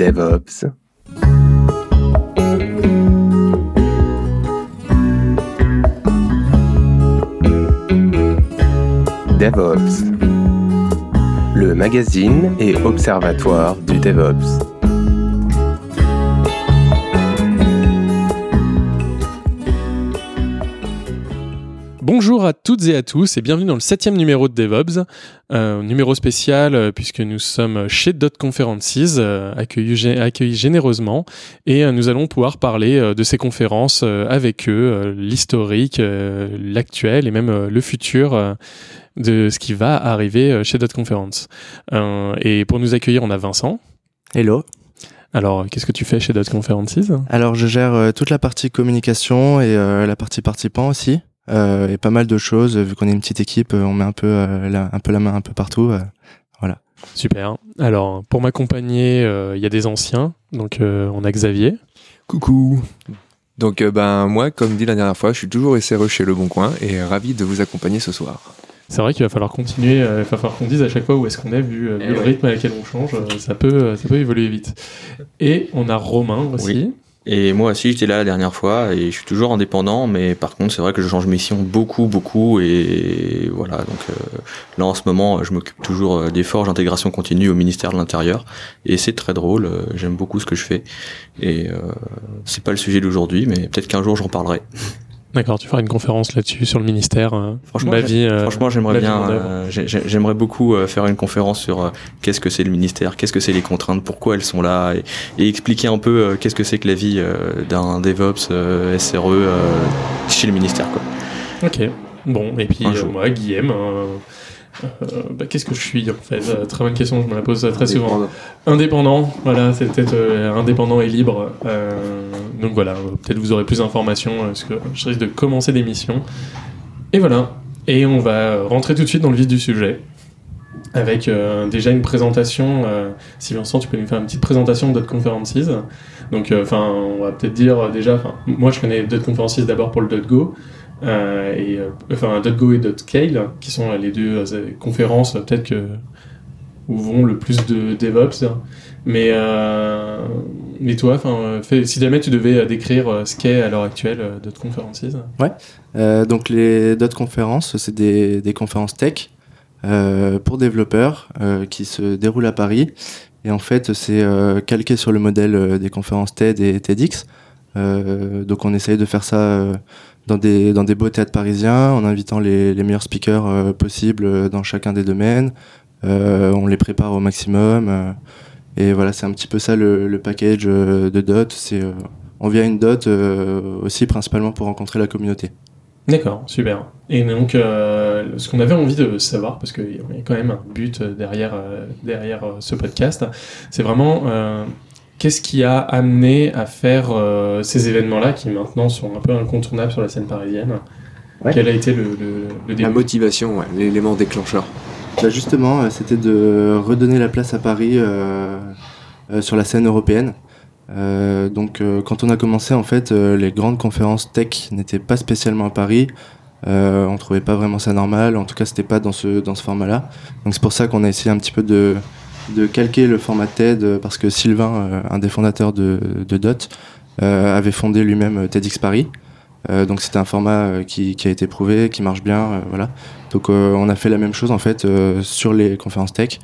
DevOps. DevOps, le magazine et observatoire du DevOps. Bonjour à toutes et à tous et bienvenue dans le septième numéro de DevOps, euh, numéro spécial euh, puisque nous sommes chez Dot Conferences, euh, accueillis, accueillis, généreusement et euh, nous allons pouvoir parler de ces conférences avec eux, l'historique, l'actuel et même le futur de ce qui va arriver chez Dot Conference. et pour nous accueillir, on a Vincent. Hello. Alors, qu'est-ce que tu fais chez Dot Conferences? Alors, je gère toute la partie communication et la partie participant aussi et pas mal de choses. Vu qu'on est une petite équipe, on met un peu, euh, la, un peu la main un peu partout. Euh, voilà. Super. Alors, pour m'accompagner, il y a des anciens. Donc, on a Xavier. Coucou. Donc, ben moi, comme dit la dernière fois, je suis toujours SRE chez Le Bon Coin et ravi de vous accompagner ce soir. C'est vrai qu'il va falloir continuer, il va falloir qu'on dise à chaque fois où est-ce qu'on est, vu, vu le rythme à laquelle on change, ça peut, ça peut évoluer vite. Et on a Romain aussi. Oui. Et moi aussi, j'étais là la dernière fois et je suis toujours indépendant, mais par contre, c'est vrai que je change mission beaucoup, beaucoup. Et voilà, donc euh, là en ce moment, je m'occupe toujours des forges d'intégration continue au ministère de l'Intérieur. Et c'est très drôle, euh, j'aime beaucoup ce que je fais. Et euh, c'est pas le sujet d'aujourd'hui, mais peut-être qu'un jour j'en parlerai. D'accord, tu feras une conférence là-dessus sur le ministère. Euh, franchement, ma vie, euh, franchement, j'aimerais bien, euh, j'aimerais beaucoup euh, faire une conférence sur euh, qu'est-ce que c'est le ministère, qu'est-ce que c'est les contraintes, pourquoi elles sont là, et, et expliquer un peu qu'est-ce que c'est que la vie d'un DevOps SRE chez le ministère. Quoi. Ok. Bon, et puis moi, Guillaume. Euh, bah, qu'est-ce que je suis en fait? Euh, Très bonne question, je me la pose très souvent. Indépendant, voilà, c'est peut-être euh, indépendant et libre. donc voilà, peut-être vous aurez plus d'informations parce que je risque de commencer l'émission. Et voilà, et on va rentrer tout de suite dans le vif du sujet avec déjà une présentation. si Vincent, tu peux nous faire une petite présentation de Dot Conferences. Donc, enfin, on va peut-être dire déjà. Moi, je connais Dot Conferences d'abord pour le Go. Euh, et, euh, enfin .go et .kale, qui sont les deux euh, conférences peut-être que où vont le plus de DevOps. Mais, mais toi, si jamais tu devais décrire ce qu'est à l'heure actuelle Dot Conferences. Ouais. donc les Dot Conferences, c'est des, conférences tech pour développeurs qui se déroulent à Paris. Et en fait, c'est calqué sur le modèle des conférences TED et TEDx. Donc on essaye de faire ça dans des, dans des beaux théâtres parisiens, en invitant les, les meilleurs speakers euh, possibles euh, dans chacun des domaines. Euh, on les prépare au maximum. et voilà, c'est un petit peu ça le, package de Dot. C'est, on vient une Dot aussi principalement pour rencontrer la communauté. D'accord, super. Et donc, euh, ce qu'on avait envie de savoir, parce qu'il y a quand même un but derrière, euh, derrière ce podcast, c'est vraiment euh, Qu'est-ce qui a amené à faire euh, ces événements-là qui maintenant sont un peu incontournables sur la scène parisienne? Ouais. Quel a été le, le, le début La motivation, ouais, l'élément déclencheur. Bah justement, euh, c'était de redonner la place à Paris euh, euh, sur la scène européenne. Euh, donc, quand on a commencé, en fait, les grandes conférences tech n'étaient pas spécialement à Paris. on trouvait pas vraiment ça normal. En tout cas, c'était pas dans ce dans ce format-là. Donc, c'est pour ça qu'on a essayé un petit peu de de calquer le format TED parce que Sylvain, euh, un des fondateurs de, de Dot, euh, avait fondé lui-même TEDx Paris. Euh, donc c'était un format qui, qui, a été prouvé, qui marche bien, voilà. Donc on a fait la même chose en fait sur les conférences tech,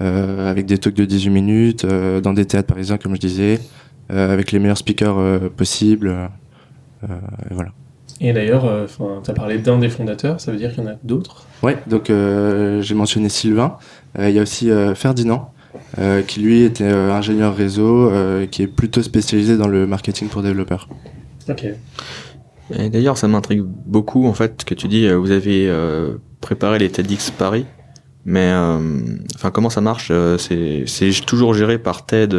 avec des talks de 18 minutes, dans des théâtres parisiens comme je disais, avec les meilleurs speakers possibles, et voilà. Et d'ailleurs, euh, tu as parlé d'un des fondateurs, ça veut dire qu'il y en a d'autres? Ouais, donc euh, j'ai mentionné Sylvain. Euh, il y a aussi Ferdinand, qui lui était ingénieur réseau, qui est plutôt spécialisé dans le marketing pour développeurs. Ok. D'ailleurs, ça m'intrigue beaucoup en fait que tu dis, vous avez préparé les TEDx Paris. Mais enfin, comment ça marche C'est toujours géré par TED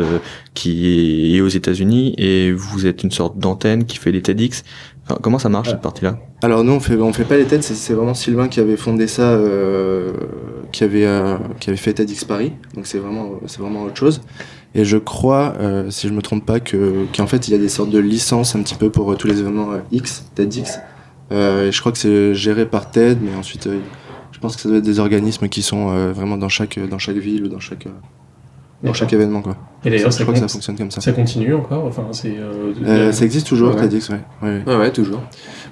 qui est aux États-Unis et vous êtes une sorte d'antenne qui fait les TEDx. Enfin, comment ça marche cette partie-là? Alors nous on fait on fait pas les TED, c'est vraiment Sylvain qui avait fondé ça, euh, qui avait euh, qui avait fait TEDx Paris. Donc c'est vraiment c'est vraiment autre chose. Et je crois, euh, si je me trompe pas, que qu'en fait il y a des sortes de licences un petit peu pour tous les événements X, TEDx. et je crois que c'est géré par TED, mais ensuite je pense que ça doit être des organismes qui sont vraiment dans chaque dans chaque ville ou dans chaque pour chaque événement. Quoi. Et d'ailleurs, je crois que ça fonctionne comme ça. Ça continue encore enfin, euh, Ça existe toujours, ouais. TEDx, ouais. Ouais, ouais. ouais toujours.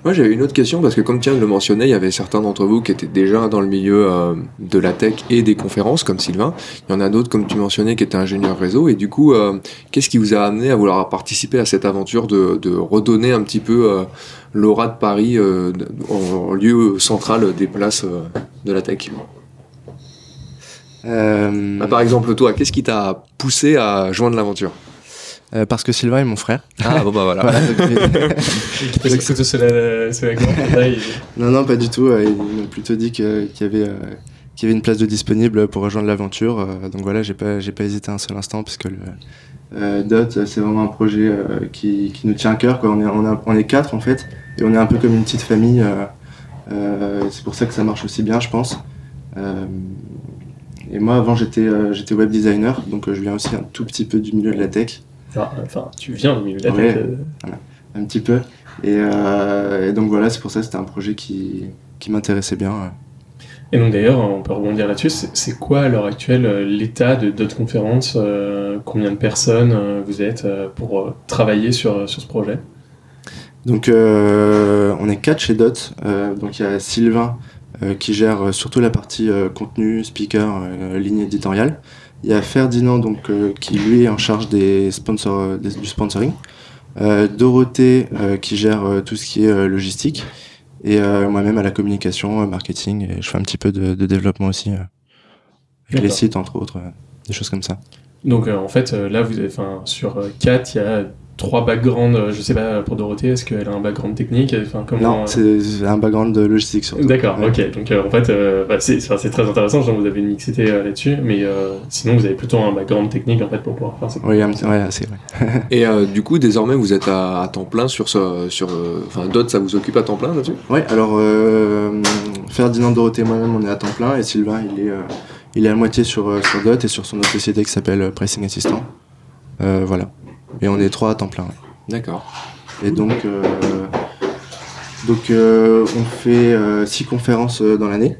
Moi, j'avais une autre question parce que, comme Tiens le mentionnait, il y avait certains d'entre vous qui étaient déjà dans le milieu euh, de la tech et des conférences, comme Sylvain. Il y en a d'autres, comme tu mentionnais, qui étaient ingénieurs réseau. Et du coup, euh, qu'est-ce qui vous a amené à vouloir participer à cette aventure de, de redonner un petit peu euh, l'aura de Paris en lieu central des places de la tech? Bah, Par exemple, toi, qu'est-ce qui t'a poussé à joindre l'aventure? Euh, parce que Sylvain est mon frère. Ah bon bah voilà. voilà c'est la, grande Non non pas du tout. Euh, il m'a plutôt dit qu'il y avait euh, qu'il y avait une place de disponible pour rejoindre l'aventure. donc voilà, j'ai pas j'ai pas hésité un seul instant parce que le Dot c'est vraiment un projet qui, qui, nous tient à cœur. Quoi. On est on, on, est quatre en fait et on est un peu comme une petite famille. c'est pour ça que ça marche aussi bien, je pense. Et moi avant j'étais j'étais web designer, donc je viens aussi un tout petit peu du milieu de la tech. Enfin, tu viens du milieu de la tech. Euh. un petit peu. Euh, et, donc voilà, c'est pour ça que c'était un projet qui, qui m'intéressait bien. Et donc d'ailleurs, on peut rebondir là-dessus, c'est quoi à l'heure actuelle euh, l'état de Dot Conference Combien de personnes vous êtes pour travailler sur, sur ce projet? Donc on est quatre chez Dot. donc il y a Sylvain qui gère surtout la partie contenu, speaker, ligne éditoriale. Il y a Ferdinand donc, euh, qui lui est en charge des sponsors, euh, du sponsoring. Euh, Dorothée qui gère tout ce qui est logistique. Et moi-même à la communication, marketing. Et je fais un petit peu de, développement aussi. avec les sites entre autres, des choses comme ça. Donc en fait, là, vous avez, sur 4, il y a trois backgrounds, euh, je sais pas, pour Dorothée, est-ce qu'elle a un background technique enfin, comment... Non, c'est un background de logistique surtout. D'accord, ok. Donc euh, en fait, euh, bah, c'est très intéressant, genre, vous avez une mixité là-dessus, mais sinon vous avez plutôt un background technique en fait pour pouvoir faire ça. Oui, ouais, c'est vrai. Et du coup, désormais, vous êtes à, temps plein sur ce. Sur, enfin, Dot, ça vous occupe à temps plein là-dessus? Oui, alors Ferdinand Dorothée moi-même, on est à temps plein, et Sylvain, il est, il est à moitié sur, sur Dot et sur son autre société qui s'appelle Pricing Assistant. voilà. Et on est trois à temps plein. D'accord. Et donc, euh, donc euh, on fait euh, six conférences dans l'année.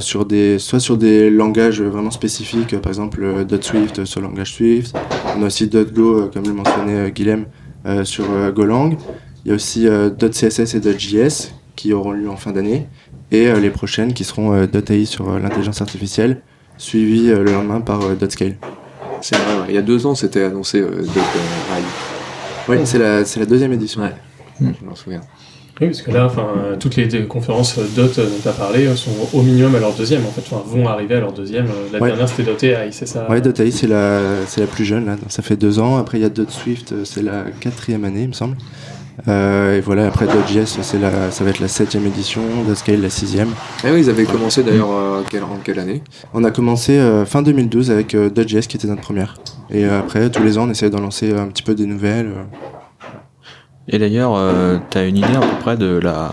sur des, soit sur des langages vraiment spécifiques, par exemple .swift sur le langage Swift. On a aussi .go, comme le mentionnait Guilhem, sur Golang. Il y a aussi .css et .js qui auront lieu en fin d'année. Et les prochaines qui seront .ai sur l'intelligence artificielle, suivies le lendemain par .scale. C'est vrai, il y a deux ans, c'était annoncé euh, Oui, c'est la, la, deuxième édition. Ouais. Hmm. Je m'en souviens. Oui, parce que là, enfin, toutes les conférences DOT dont tu as parlé sont au minimum à leur deuxième, en fait, enfin, vont arriver à leur deuxième. La dernière, c'était Dot AI, c'est ça? Oui, Dot AI, c'est la, la plus jeune, là. Ça fait deux ans. Après, il y a Dot Swift, c'est la quatrième année, il me semble. Euh, et voilà, après Dodge.js, c'est la, ça va être la septième édition, Scale la sixième. Ah oui, ils avaient commencé d'ailleurs euh, en quelle année? On a commencé euh, fin 2012 avec Dodge.js qui était notre première. Et après, tous les ans, on essaie d'en lancer un petit peu des nouvelles. Et d'ailleurs, tu as une idée à peu près de la,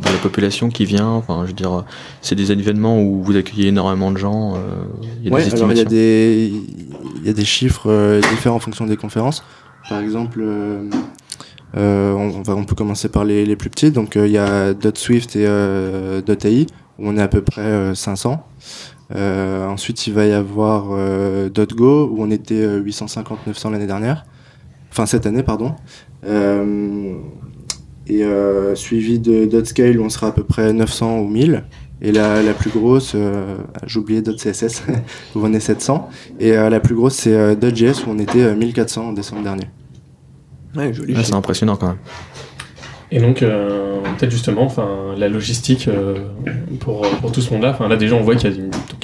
de la population qui vient? Enfin, je veux dire, c'est des événements où vous accueillez énormément de gens. il y a des alors il y a des, il y a des chiffres différents en fonction des conférences. Par exemple, euh, on, va, on peut commencer par les, plus petits. Donc euh, il y a .swift et euh, .ai où on est à peu près 500. ensuite il va y avoir .go où on était 850-900 l'année dernière. Enfin cette année pardon. et suivi de .scale où on sera à peu près 900 ou 1000. Et la, plus grosse, j'ai oublié .css, où on est 700. Et la plus grosse, c'est .js, où on était 1400 en décembre dernier. Ouais, joli. c'est impressionnant quand même. Et donc, euh, peut-être justement, enfin, la logistique euh, pour, pour, tout ce monde-là. Enfin, là, déjà, on voit qu'il y, a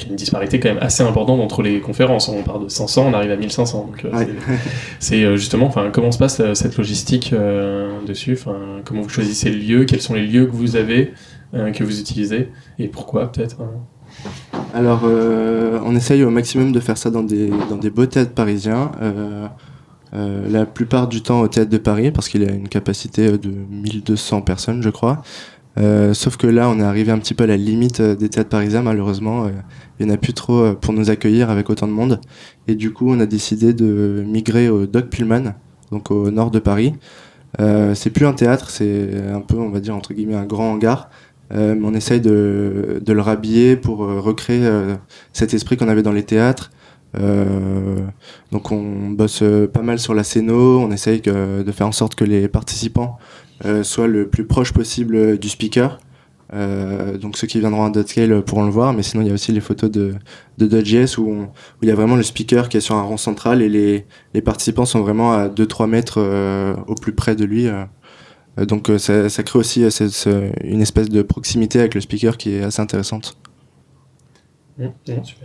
une disparité quand même assez importante entre les conférences. On part de 500, on arrive à 1500. Donc, euh, c'est justement, enfin, comment se passe cette logistique dessus? Enfin, comment vous choisissez le lieu? Quels sont les lieux que vous avez, que vous utilisez, et pourquoi peut-être hein? Alors, on essaye au maximum de faire ça dans des dans des beaux théâtres parisiens. Euh, la plupart du temps au théâtre de Paris parce qu'il a une capacité de 1200 personnes je crois. Euh, sauf que là on est arrivé un petit peu à la limite euh, des théâtres parisiens malheureusement. il n'y en a plus trop pour nous accueillir avec autant de monde. Et du coup on a décidé de migrer au Doc Pullman, donc au nord de Paris. c'est plus un théâtre, c'est un peu on va dire entre guillemets un grand hangar. mais on essaye de, de le rhabiller pour recréer cet esprit qu'on avait dans les théâtres, donc on bosse pas mal sur la scéno, on essaye de faire en sorte que les participants soient le plus proche possible du speaker. Euh, donc ceux qui viendront à Dotscale pourront le voir, mais sinon il y a aussi les photos de, de Dodge.js où, il y a vraiment le speaker qui est sur un rond central et les, les participants sont vraiment à 2-3 mètres euh, au plus près de lui. Euh. donc ça, crée aussi une espèce de proximité avec le speaker qui est assez intéressante. Ouais,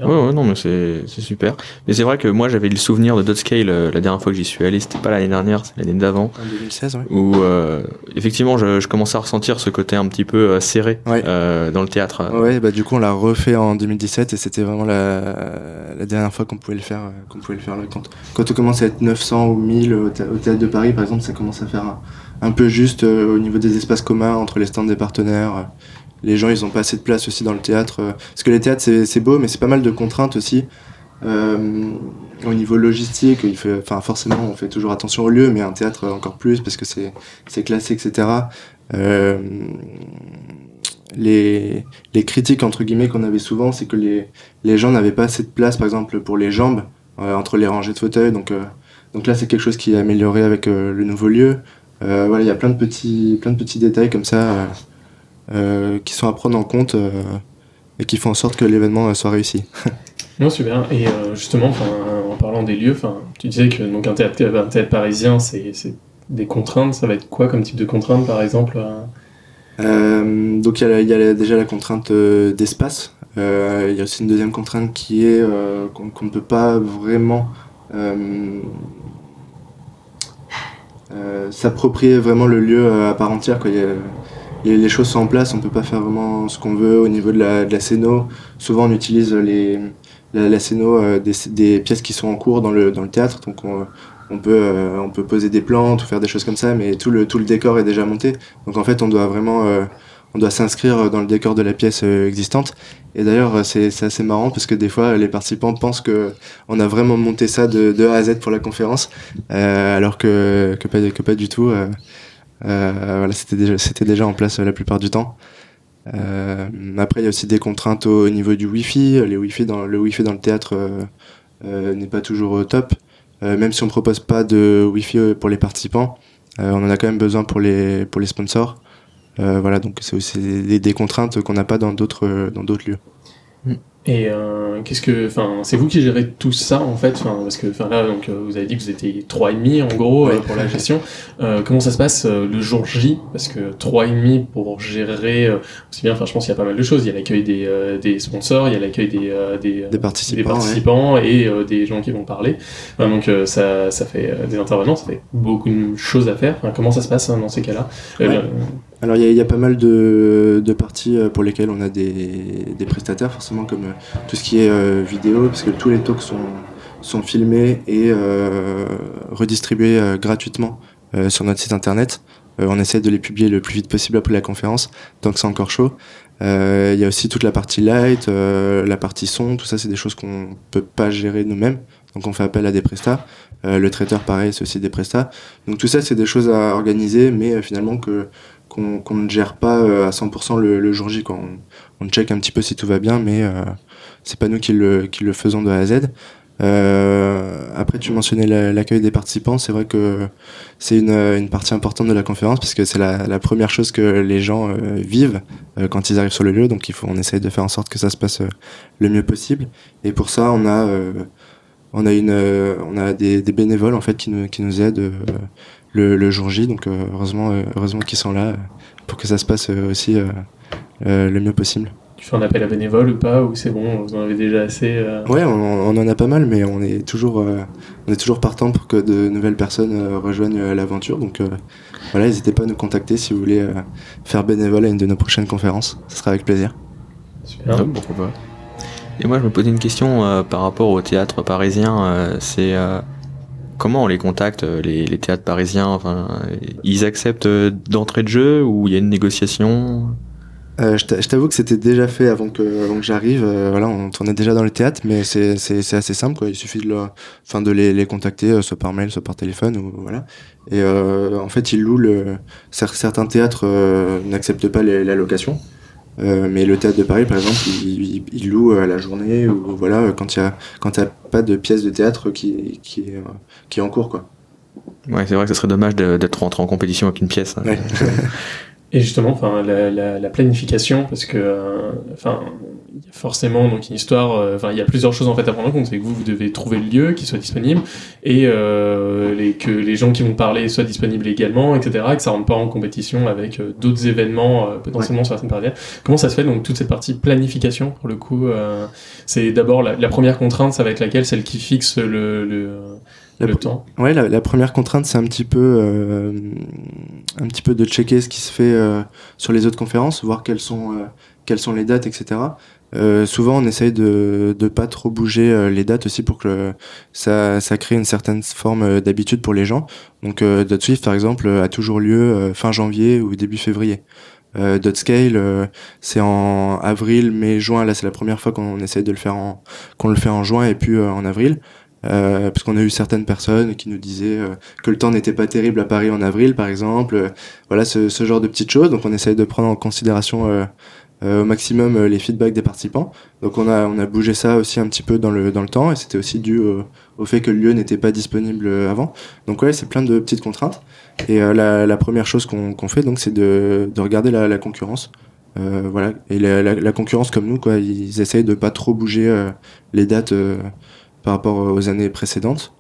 ouais, non, mais c'est super. Mais c'est vrai que moi, j'avais le souvenir de Dotscale euh, la dernière fois que j'y suis allé. C'était pas l'année dernière, c'est l'année d'avant. En 2016, ouais. Où, euh, effectivement, je, je, commençais à ressentir ce côté un petit peu euh, serré euh, dans le théâtre. Ouais, bah, du coup, on l'a refait en 2017 et c'était vraiment la, la dernière fois qu'on pouvait le faire, qu'on pouvait le faire là. Quand, quand on commence à être 900 ou 1000 au, théâtre de Paris, par exemple, ça commence à faire un, un peu juste au niveau des espaces communs entre les stands des partenaires les gens ils ont pas assez de place aussi dans le théâtre euh, parce que les théâtres c'est beau mais c'est pas mal de contraintes aussi euh, au niveau logistique il fait enfin forcément on fait toujours attention au lieu mais un théâtre encore plus parce que c'est c'est classé etc euh, les, les critiques entre guillemets qu'on avait souvent c'est que les, les gens n'avaient pas assez de place par exemple pour les jambes euh, entre les rangées de fauteuils donc euh, donc là c'est quelque chose qui est amélioré avec le nouveau lieu. Voilà il y a plein de petits plein de petits détails comme ça euh, qui sont à prendre en compte euh, et qui font en sorte que l'événement euh, soit réussi. non, super. Et justement, en parlant des lieux, tu disais que donc, un, théâtre, un théâtre parisien, c'est des contraintes. Ça va être quoi comme type de contraintes, par exemple euh, donc il y, y, a déjà la contrainte euh, d'espace. Euh, il y a aussi une deuxième contrainte qui est qu'on ne peut pas vraiment s'approprier vraiment le lieu à part entière. Quoi. Les, choses sont en place, on peut pas faire vraiment ce qu'on veut au niveau de la, de la. Souvent on utilise les, la, la euh, des, des, pièces qui sont en cours dans le, dans le théâtre, donc on, on peut, euh, on peut poser des plantes ou faire des choses comme ça, mais tout le, tout le décor est déjà monté. Donc en fait on doit vraiment euh, on doit s'inscrire dans le décor de la pièce existante. Et d'ailleurs, c'est assez marrant parce que des fois, les participants pensent que on a vraiment monté ça de, de A à Z pour la conférence, euh, alors que, que, pas, que pas du tout. Euh, euh, voilà, c'était déjà, c'était déjà en place la plupart du temps. Euh, après, il y a aussi des contraintes au niveau du Wi-Fi. Les Wi-Fi dans, le Wi-Fi dans le théâtre euh, n'est pas toujours au top. même si on propose pas de Wi-Fi pour les participants, on en a quand même besoin pour les, pour les sponsors. voilà, donc c'est aussi des, des contraintes qu'on n'a pas dans d'autres, dans d'autres lieux. Et euh, qu'est-ce que, enfin, c'est vous qui gérez tout ça en fait, enfin, parce que, enfin là, donc, euh, vous avez dit que vous étiez trois et demi en gros euh, pour la gestion. Euh, comment ça se passe le jour J? Parce que trois et demi pour gérer aussi bien, enfin, je pense qu'il y a pas mal de choses. Il y a l'accueil des, des sponsors, il y a l'accueil des, des, des, participants, des participants et des gens qui vont parler. donc ça, ça fait des intervenants, ça fait beaucoup de choses à faire. Enfin, comment ça se passe hein, dans ces cas-là? Alors il y, y, a pas mal de, de, parties pour lesquelles on a des, des prestataires, forcément comme tout ce qui est euh, vidéo, parce que tous les talks sont, sont filmés et euh, redistribués gratuitement sur notre site internet. on essaie de les publier le plus vite possible après la conférence, tant que c'est encore chaud. Il y a aussi toute la partie light, la partie son, tout ça c'est des choses qu'on peut pas gérer nous-mêmes, donc on fait appel à des prestats. le traiteur pareil, c'est aussi des prestats. Donc tout ça c'est des choses à organiser, mais finalement que qu'on ne gère pas euh, à 100% le, jour J. Quoi. On, on, check un petit peu si tout va bien, mais euh, c'est pas nous qui le, qui le faisons de A à Z. Euh, après, tu mentionnais l'accueil des participants. C'est vrai que c'est une, une, partie importante de la conférence parce que c'est la, la, première chose que les gens euh, vivent euh, quand ils arrivent sur le lieu. Donc, il faut, on essaye de faire en sorte que ça se passe le mieux possible. Et pour ça, on a, on a une, on a des, bénévoles en fait qui nous, qui nous aident le, le, jour J. Donc heureusement, heureusement qu'ils sont là pour que ça se passe aussi le mieux possible. Tu fais un appel à bénévoles ou pas Ou c'est bon, vous en avez déjà assez Ouais, on, on, en a pas mal, mais on est toujours, on est toujours partant pour que de nouvelles personnes rejoignent l'aventure. Donc voilà, n'hésitez pas à nous contacter si vous voulez faire bénévole à une de nos prochaines conférences. Ce sera avec plaisir. Super. pourquoi pas. Et moi, je me posais une question par rapport au théâtre parisien. c'est comment on les contacte, euh, les, les théâtres parisiens? Enfin, Ils acceptent euh, d'entrée de jeu ou il y a une négociation? Euh, je t'avoue que c'était déjà fait avant que, avant que j'arrive. Euh, voilà, on tournait déjà dans le théâtre, mais c'est assez simple. Quoi. Il suffit de, leur, enfin, de les, les contacter, soit par mail, soit par téléphone, ou voilà. Et euh, en fait, ils louent le. Certains théâtres n'acceptent pas les, la location. mais le théâtre de Paris, par exemple, il, il, loue à la journée ou voilà quand il y a quand pas de pièce de théâtre qui qui est, qui est en cours quoi. Ouais, c'est vrai que ce serait dommage d'être rentré en compétition avec une pièce. Hein. Et justement, enfin, la, la, la, planification, parce que, euh, enfin, il y a forcément donc une histoire. Euh, enfin, il y a plusieurs choses en fait à prendre en compte. C'est que vous, vous devez trouver le lieu qui soit disponible et euh, les, que les gens qui vont parler soient disponibles également, etc. Que ça rentre pas en compétition avec euh, d'autres événements euh, potentiellement sur la scène parallèle. Comment ça se fait donc toute cette partie planification pour le coup C'est d'abord la, la, première contrainte, ça va être laquelle? Celle qui fixe le, le la, le temps. Ouais, la, la, première contrainte, c'est un petit peu, euh, un petit peu de checker ce qui se fait euh, sur les autres conférences, voir quelles sont, euh, quelles sont les dates, etc. Euh, souvent, on essaye de de pas trop bouger les dates aussi pour que ça ça crée une certaine forme d'habitude pour les gens. Donc, euh, Dot Swift, par exemple, a toujours lieu fin janvier ou début février. Euh, Dot Scale, c'est en avril, mai, juin. Là, c'est la première fois qu'on essaye de le faire en qu'on le fait en juin et puis en avril. Euh, parce qu'on a eu certaines personnes qui nous disaient euh, que le temps n'était pas terrible à Paris en avril, par exemple. Euh, voilà, ce, ce, genre de petites choses. Donc, on essaye de prendre en considération euh, au maximum les feedbacks des participants. Donc, on a on a bougé ça aussi un petit peu dans le dans le temps, et c'était aussi dû au, fait que le lieu n'était pas disponible avant. Donc, ouais, c'est plein de petites contraintes. Et la, la, première chose qu'on qu'on fait, donc, c'est de, de regarder la, la concurrence. voilà, et la, la, concurrence comme nous, quoi, ils essayent de pas trop bouger les dates par rapport aux années précédentes.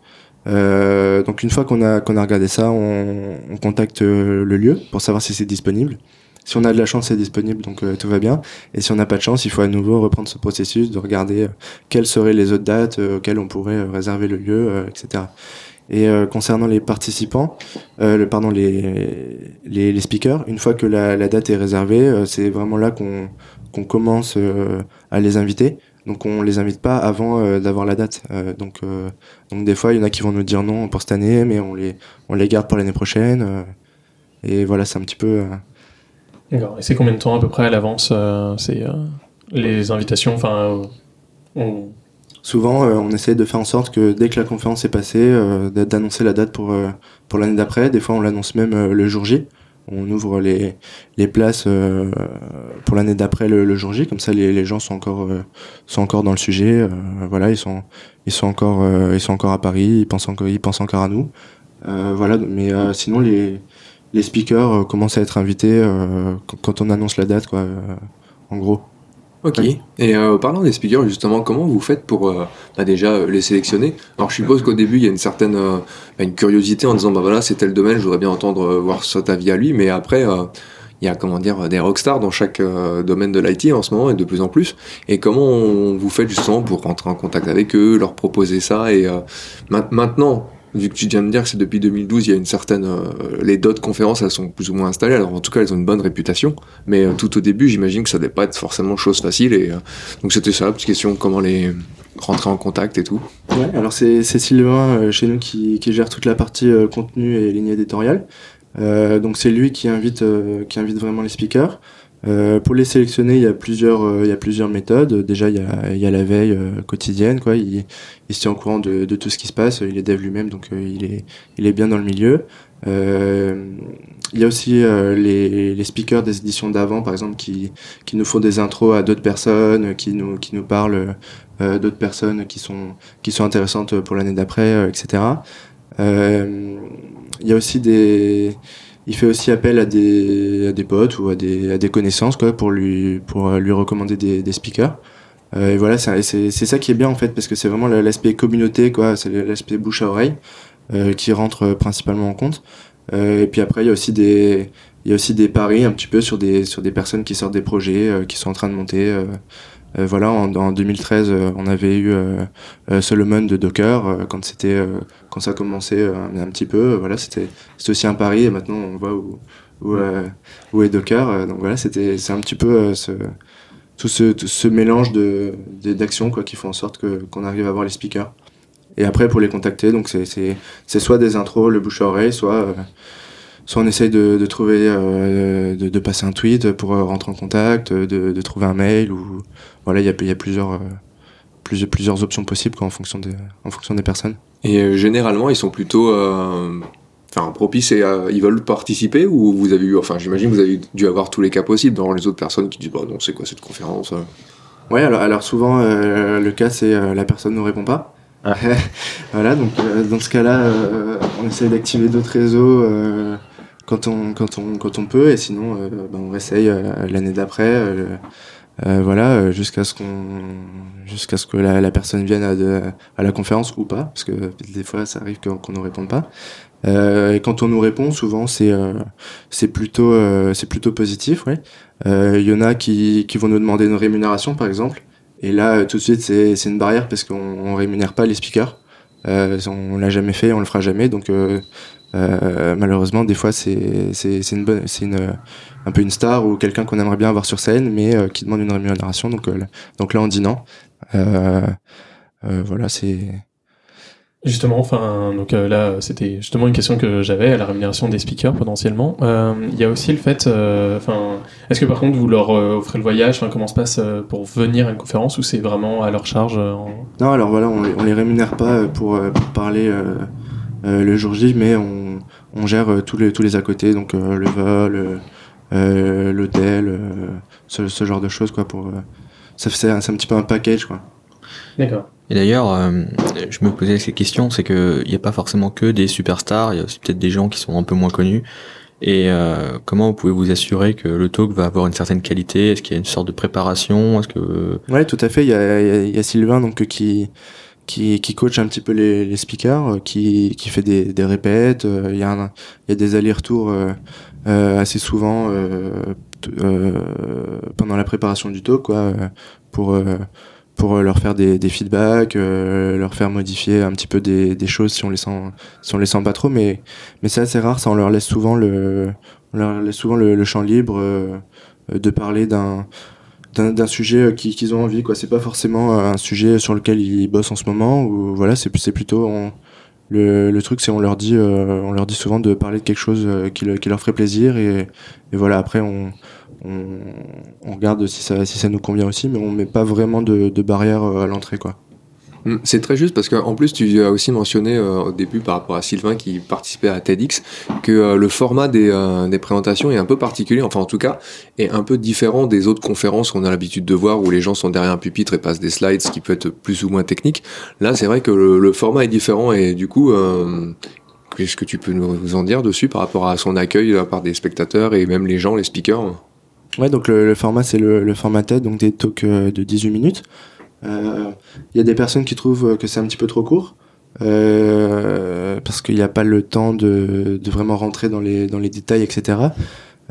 Euh, donc une fois qu'on a qu'on a regardé ça, on, on, contacte euh, le lieu pour savoir si c'est disponible. Si on a de la chance, c'est disponible, donc euh, tout va bien. Et si on n'a pas de chance, il faut à nouveau reprendre ce processus de regarder euh, quelles seraient les autres dates auxquelles on pourrait réserver le lieu, etc. Et concernant les participants, le pardon les, les, les speakers, une fois que la, la date est réservée, c'est vraiment là qu'on qu'on commence à les inviter. Donc on les invite pas avant euh, d'avoir la date. Euh, donc euh, donc des fois il y en a qui vont nous dire non pour cette année, mais on les on les garde pour l'année prochaine. et voilà, c'est un petit peu. D'accord. Et c'est combien de temps à peu près à l'avance C'est les invitations? Enfin, on... souvent on essaie de faire en sorte que dès que la conférence est passée, d'annoncer la date pour pour l'année d'après. Des fois on l'annonce même le jour J on ouvre les, places euh, pour l'année d'après le, jour J. Comme ça les, gens sont encore euh, sont encore dans le sujet. Euh, voilà ils sont encore à Paris. Ils pensent encore ils pensent encore à nous. Voilà mais sinon les les speakers commencent à être invités quand on annonce la date quoi en gros Ok. Et euh, parlant des speakers, justement, comment vous faites pour euh, bah déjà euh, les sélectionner? Alors, je suppose qu'au début, il y a une certaine euh, bah, une curiosité en disant, bah voilà, c'est tel domaine, je voudrais bien entendre voir cet avis à lui, mais après, il y a comment dire des rockstars dans chaque domaine de l'IT en ce moment et de plus en plus. Et comment on, vous faites justement pour rentrer en contact avec eux, leur proposer ça? Et maintenant, vu que tu viens de dire que c'est depuis 2012, il y a une certaine. Euh, les d'autres conférences, elles sont plus ou moins installées. Alors en tout cas, elles ont une bonne réputation. Mais euh, tout au début, j'imagine que ça devait pas être forcément chose facile. Et euh, donc c'était ça la petite question comment les rentrer en contact et tout. Ouais, alors c'est Sylvain chez nous qui, qui, gère toute la partie contenu et ligne éditoriale. donc c'est lui qui invite, qui invite vraiment les speakers. Euh, pour les sélectionner, il y a plusieurs, euh, il y a plusieurs méthodes. Déjà, il y a, il y a la veille euh, quotidienne, quoi. Il, il se tient au courant de, de, tout ce qui se passe. Il est dev lui-même, donc euh, il est, il est bien dans le milieu. il y a aussi les, les speakers des éditions d'avant, par exemple, qui, qui nous font des intros à d'autres personnes, qui nous, qui nous parlent d'autres personnes qui sont, qui sont intéressantes pour l'année d'après, etc. il y a aussi des il fait aussi appel à des, potes ou à des, connaissances quoi, pour, lui, pour lui recommander des, speakers. Euh, et voilà, c'est ça qui est bien en fait, parce que c'est vraiment l'aspect communauté, c'est l'aspect bouche à oreille euh, qui rentre principalement en compte. Euh, et puis après, il y a aussi des, il y a aussi des paris un petit peu sur des, sur des personnes qui sortent des projets, euh, qui sont en train de monter. Euh, euh, voilà, en, en 2013, on avait eu Solomon de Docker quand c'était quand ça a commencé un, petit peu. voilà, c'était aussi un pari et maintenant on voit où où, où est Docker. donc voilà, c'était c'est un petit peu ce tout ce, tout ce mélange de d'actions quoi qui font en sorte que qu'on arrive à voir les speakers. Et après pour les contacter, donc c'est c'est soit des intros, le bouche à oreille, soit soit on essaye de, de trouver, euh, de, de, passer un tweet pour euh, rentrer en contact, de, de trouver un mail ou voilà, il y a, y a plusieurs, euh, plusieurs, plusieurs options possibles quoi, en fonction des, en fonction des personnes. Et généralement, ils sont plutôt, enfin propice et ils veulent participer ou vous avez eu, enfin j'imagine vous avez dû avoir tous les cas possibles dans les autres personnes qui disent bah non c'est quoi cette conférence Ouais alors, alors souvent le cas c'est la personne ne répond pas. Ah. voilà donc dans ce cas-là on essaie d'activer d'autres réseaux quand on quand on quand on peut et sinon ben, on essaye l'année d'après euh, voilà, euh, jusqu'à ce qu'on, jusqu'à ce que la, personne vienne à, la conférence ou pas, parce que des fois ça arrive qu'on ne réponde pas. Euh, et quand on nous répond, souvent c'est euh, c'est plutôt euh, c'est plutôt positif, ouais. Il y en a qui qui vont nous demander une rémunération par exemple, et là tout de suite c'est c'est une barrière parce qu'on on rémunère pas les speakers. on l'a jamais fait, on le fera jamais, donc euh, malheureusement, des fois, c'est une bonne, c'est une un peu une star ou quelqu'un qu'on aimerait bien avoir sur scène, mais euh, qui demande une rémunération. Donc euh, donc là, on dit non. voilà, c'est Justement, enfin, donc là, c'était justement une question que j'avais à la rémunération des speakers potentiellement. Il y a aussi le fait, enfin, est-ce que par contre vous leur offrez le voyage, comment se passe pour venir à une conférence ou c'est vraiment à leur charge Non, alors voilà, on les, on les rémunère pas pour, pour parler euh, le jour J, mais on, on gère euh, tous les, tous les à côté, donc euh, le vol, l'hôtel, ce, ce, genre de choses, quoi, pour, ça c'est un, un petit peu un package, quoi. D'accord. Et d'ailleurs, je me posais ces questions, c'est qu'il n'y a pas forcément que des superstars, il y a aussi peut-être des gens qui sont un peu moins connus. Et euh, comment vous pouvez vous assurer que le talk va avoir une certaine qualité? Est-ce qu'il y a une sorte de préparation? Est-ce que Ouais, tout à fait. Il y a, il y a Sylvain donc qui qui, qui coach un petit peu les, les speakers, euh, qui, qui fait des, des répètes. Euh, il y, y a des allers-retours euh, assez souvent pendant la préparation du talk, quoi, pour pour leur faire des, des feedbacks, leur faire modifier un petit peu des, des choses si on les sent si on les sent pas trop, mais mais c'est assez rare, ça on leur laisse souvent le on leur laisse souvent le, le champ libre de parler d'un d'un sujet euh, qu'ils ont envie quoi. C'est pas forcément euh, un sujet sur lequel ils bossent en ce moment ou voilà c'est plutôt le, le truc c'est on leur dit euh, on leur dit souvent de parler de quelque chose qui, qui leur ferait plaisir et, et voilà après on, on, on, regarde si ça si ça nous convient aussi mais on met pas vraiment de, de barrière à l'entrée quoi c'est très juste parce qu'en plus tu as aussi mentionné euh, au début par rapport à Sylvain qui participait à TEDx que euh, le format des, euh, des, présentations est un peu particulier, enfin en tout cas est un peu différent des autres conférences qu'on a l'habitude de voir où les gens sont derrière un pupitre et passent des slides, ce qui peut être plus ou moins technique. Là c'est vrai que le, le, format est différent et du coup qu'est-ce que tu peux nous en dire dessus par rapport à son accueil par des spectateurs et même les gens, les speakers? Ouais donc le, le format c'est le, le, format TED donc des talks de 18 minutes. Il euh, y a des personnes qui trouvent que c'est un petit peu trop court. Euh, parce qu'il n'y a pas le temps de, vraiment rentrer dans les, dans les détails, etc.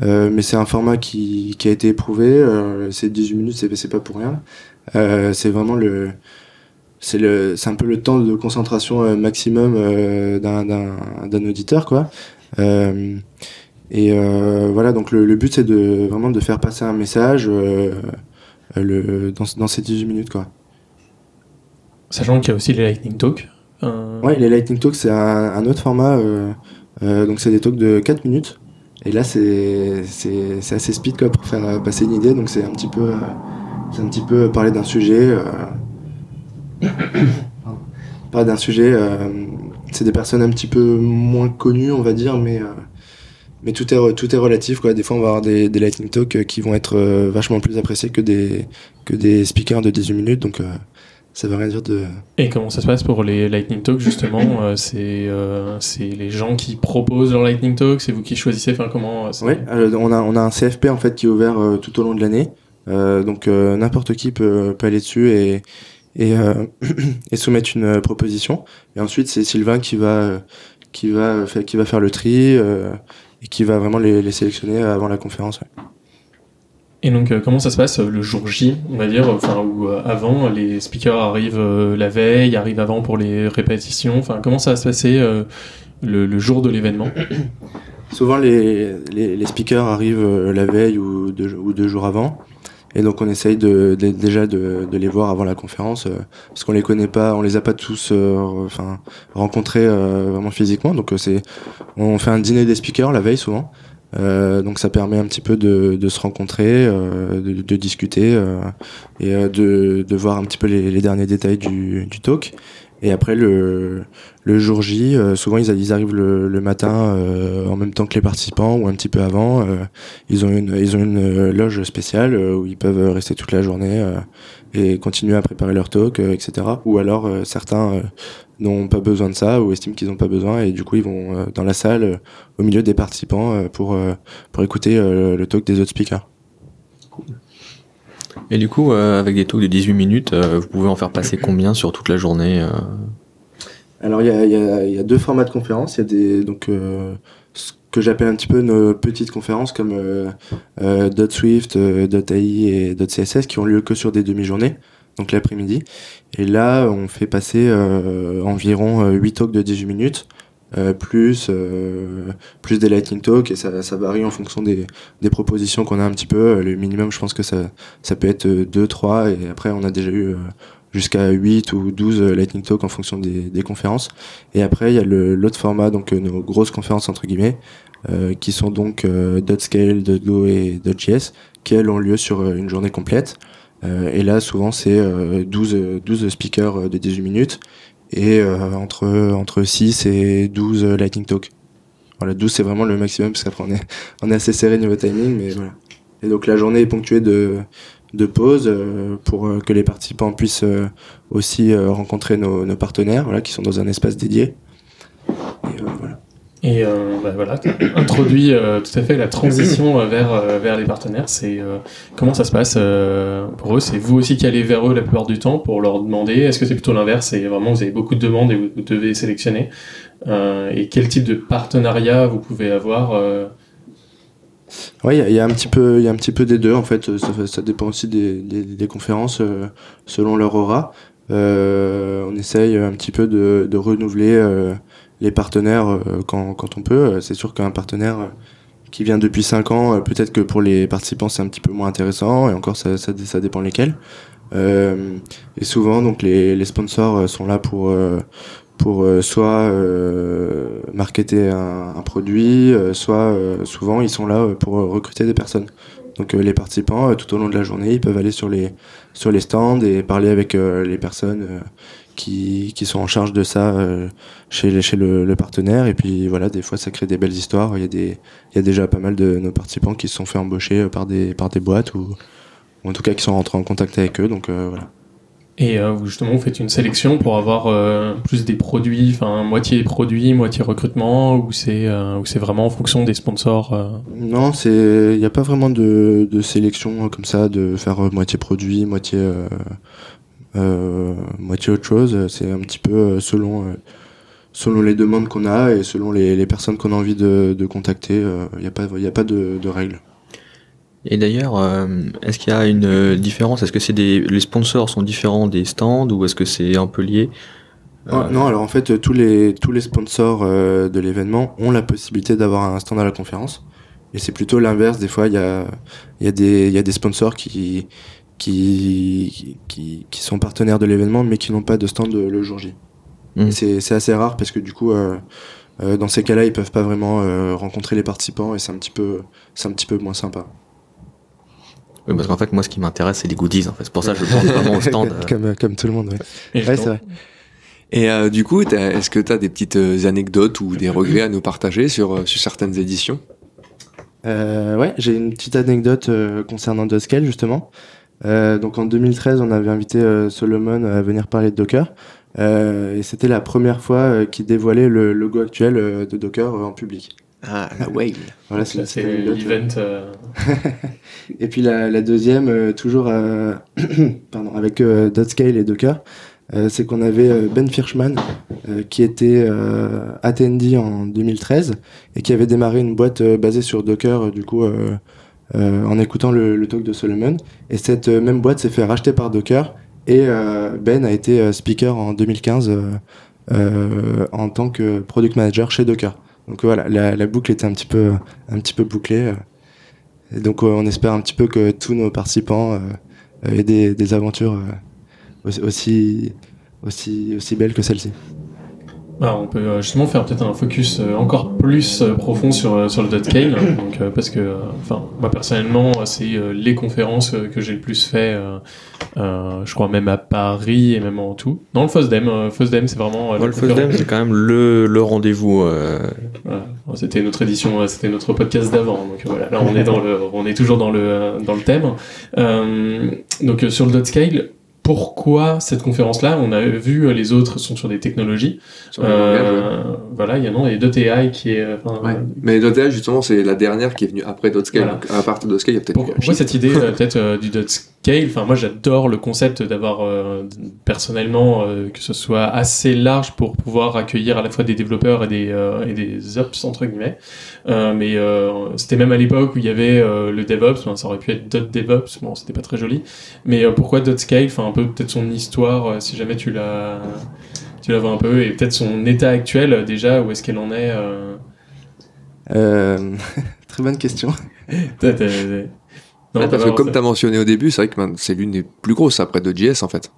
Euh, mais c'est un format qui, a été éprouvé. Euh, c'est 18 minutes, c'est pas pour rien. C'est vraiment le, c'est le, c'est un peu le temps de concentration maximum d'un, auditeur, quoi. et voilà, donc le, le but c'est de vraiment de faire passer un message le, dans, dans ces 18 minutes, quoi. Sachant qu'il y a aussi les Lightning Talk. Euh... Ouais, les Lightning Talk, c'est un, autre format. Euh, euh, donc, c'est des talks de 4 minutes. Et là, c'est assez speed quoi, pour faire euh, passer une idée. Donc, c'est un petit peu, un petit peu parler d'un sujet. parler d'un sujet. c'est des personnes un petit peu moins connues, on va dire, mais mais tout est tout est relatif quoi des fois on va avoir des, des lightning talk qui vont être vachement plus appréciés que des que des speakers de 18 minutes donc ça veut rien dire de. Et comment ça se passe pour les Lightning Talks justement euh, C'est euh, c'est les gens qui proposent leur Lightning Talk, c'est vous qui choisissez, enfin comment euh, Oui, on a on a un CFP en fait qui est ouvert tout au long de l'année, donc n'importe qui peut, peut aller dessus et et, et soumettre une proposition. Et ensuite c'est Sylvain qui va qui va faire qui va faire le tri et qui va vraiment les, les sélectionner avant la conférence. Ouais. Et donc, euh, comment ça se passe euh, le jour J, on va dire, enfin, ou euh, avant, les speakers arrivent la veille, arrivent avant pour les répétitions, enfin, comment ça va se passer le, le, jour de l'événement? Souvent, les, les, les, speakers arrivent la veille ou deux, ou deux jours avant. Et donc, on essaye de, de déjà de, de, les voir avant la conférence, parce qu'on les connaît pas, on les a pas tous, enfin, rencontrés vraiment physiquement. Donc, c'est, on fait un dîner des speakers la veille souvent. Euh, donc ça permet un petit peu de, de se rencontrer, euh, de, de, discuter euh, et euh, de, de voir un petit peu les, les derniers détails du, du talk. Et après le, le jour J, souvent ils, arrivent le, le matin en même temps que les participants ou un petit peu avant. ils ont une ils ont une loge spéciale où ils peuvent rester toute la journée et continuer à préparer leur talk, etc. Ou alors certains n'ont pas besoin de ça ou estiment qu'ils n'ont pas besoin et du coup ils vont dans la salle au milieu des participants pour pour écouter le talk des autres speakers. Et du coup, euh, avec des talks de 18 minutes, euh, vous pouvez en faire passer combien sur toute la journée euh? Alors, il y a, y, a, y a, deux formats de conférences. Il y a des, donc, que j'appelle un petit peu nos petites conférences comme .swift, .ai et .css qui ont lieu que sur des demi-journées, donc l'après-midi. Et là, on fait passer environ 8 talks de 18 minutes. Euh, plus euh, plus des lightning talk et ça, ça varie en fonction des, des propositions qu'on a un petit peu le minimum je pense que ça ça peut être 2 3 et après on a déjà eu euh, jusqu'à 8 ou 12 lightning talk en fonction des, des conférences et après il y a l'autre format donc nos grosses conférences entre guillemets qui sont donc .scale, .go et .js qui elles ont lieu sur une journée complète et là souvent c'est 12 12 speakers de 18 minutes et euh, entre, entre 6 et 12 Lightning Talk. Voilà, 12 c'est vraiment le maximum parce qu'après on est, on est assez serré niveau timing, mais voilà. Et donc la journée est ponctuée de, de pauses euh, pour euh, que les participants puissent aussi rencontrer nos, partenaires, qui sont dans un espace dédié. Et voilà. Et euh, bah introduit euh, tout à fait la transition euh, vers, euh, vers les partenaires. C'est comment ça se passe pour eux? C'est vous aussi qui allez vers eux la plupart du temps pour leur demander. Est-ce que c'est plutôt l'inverse? C'est vraiment vous avez beaucoup de demandes et vous, vous devez sélectionner. et quel type de partenariat vous pouvez avoir Oui, il y, a un petit peu, il y a un petit peu des deux en fait. Ça, dépend aussi des, conférences selon leur aura. on essaye un petit peu de, renouveler les partenaires euh, quand, quand on peut. Euh, c'est sûr qu'un partenaire euh, qui vient depuis 5 ans, peut-être que pour les participants c'est un petit peu moins intéressant, et encore ça, ça, ça dépend lesquels. Euh, et souvent donc les, les sponsors sont là pour pour soit euh, marketer un, un produit, soit souvent ils sont là pour recruter des personnes. Donc les participants tout au long de la journée ils peuvent aller sur les sur les stands et parler avec les personnes qui, qui sont en charge de ça euh, chez, chez le, le, partenaire. Et puis voilà, des fois, ça crée des belles histoires. Il y a, des, il y a déjà pas mal de nos participants qui se sont fait embaucher euh, par des, par des boîtes ou, ou en tout cas qui sont rentrés en contact avec eux. Donc euh, voilà. Et euh, justement, vous faites une sélection pour avoir euh, plus des produits, enfin moitié produits, moitié recrutement, ou c'est euh, ou c'est vraiment en fonction des sponsors Non, c'est il n'y a pas vraiment de, de sélection comme ça, de faire moitié produit, moitié euh, moitié autre chose. C'est un petit peu euh, selon euh, selon les demandes qu'on a et selon les, les personnes qu'on a envie de, de contacter. Il n'y a pas il a pas de, de règles. Et d'ailleurs, est-ce qu'il y a une différence? Est-ce que c'est des les sponsors sont différents des stands ou est-ce que c'est un peu lié? Euh... Non, alors en fait, tous les tous les sponsors euh, de l'événement ont la possibilité d'avoir un stand à la conférence. Et c'est plutôt l'inverse. Des fois, il y a il y a des il y a des sponsors qui qui, qui, qui sont partenaires de l'événement mais qui n'ont pas de stand le jour J. Mmh. C'est assez rare parce que du coup, euh, euh, dans ces cas-là, ils peuvent pas vraiment euh, rencontrer les participants et c'est un petit peu, c'est un petit peu moins sympa. Oui, parce qu'en fait, moi, ce qui m'intéresse, c'est les goodies. En fait, c'est pour ça que je pense vraiment au stand. comme, comme tout le monde. Ouais, ouais c'est vrai. Et euh, du coup, est-ce que tu as des petites anecdotes ou des regrets à nous partager sur, sur certaines éditions? Euh, Ouais, j'ai une petite anecdote concernant Doscale, justement. Euh, donc en 2013, on avait invité euh, Solomon à venir parler de Docker. Euh, et c'était la première fois euh, qu'il dévoilait le logo actuel euh, de Docker en public. Ah, la whale. Voilà, c'est l'event. et puis la, la deuxième, toujours pardon, avec Dotscale et Docker, c'est qu'on avait Ben Firschman qui était attendee en 2013 et qui avait démarré une boîte basée sur Docker, du coup euh, en écoutant le, le, talk de Solomon. Et cette euh, même boîte s'est fait racheter par Docker. Et euh, Ben a été speaker en 2015 en tant que product manager chez Docker. Donc voilà, la, boucle était un petit peu, bouclée. Et donc on espère un petit peu que tous nos participants aient des, aventures aussi, aussi, aussi belles que celle-ci. Bah, on peut euh, justement faire peut-être un focus euh, encore plus euh, profond sur, sur le dot-scale, donc, parce que, enfin, moi personnellement, c'est les conférences que j'ai le plus fait, je crois même à Paris et même en tout. Non, le FOSDEM, FOSDEM c'est vraiment... le FOSDEM c'est quand même le, le rendez-vous. Voilà. C'était notre édition, c'était notre podcast d'avant, donc voilà, là on est, dans le, on est toujours dans le, dans le thème. donc sur le dot-scale, pourquoi cette conférence-là On a vu euh, les autres sont sur des technologies. euh, Voilà, il y en a, et .ai qui est. Ouais. Mais .ai justement, c'est la dernière qui est venue après .scale. Voilà. à partir de .scale, il y a peut-être. Pourquoi cette idée euh, peut-être euh, du .scale Enfin, moi, j'adore le concept d'avoir personnellement que ce soit assez large pour pouvoir accueillir à la fois des développeurs et des et des ops entre guillemets. mais c'était même à l'époque où il y avait le DevOps. ça aurait pu être .devops. Bon, c'était pas très joli. Mais pourquoi .scale Enfin peut-être son histoire, euh, si jamais tu la, tu la vois un peu, et peut-être son état actuel euh, déjà, où est-ce qu'elle en est euh... Très bonne question. non, parce que comme tu as mentionné au début, c'est vrai que c'est l'une des plus grosses après de JS en fait.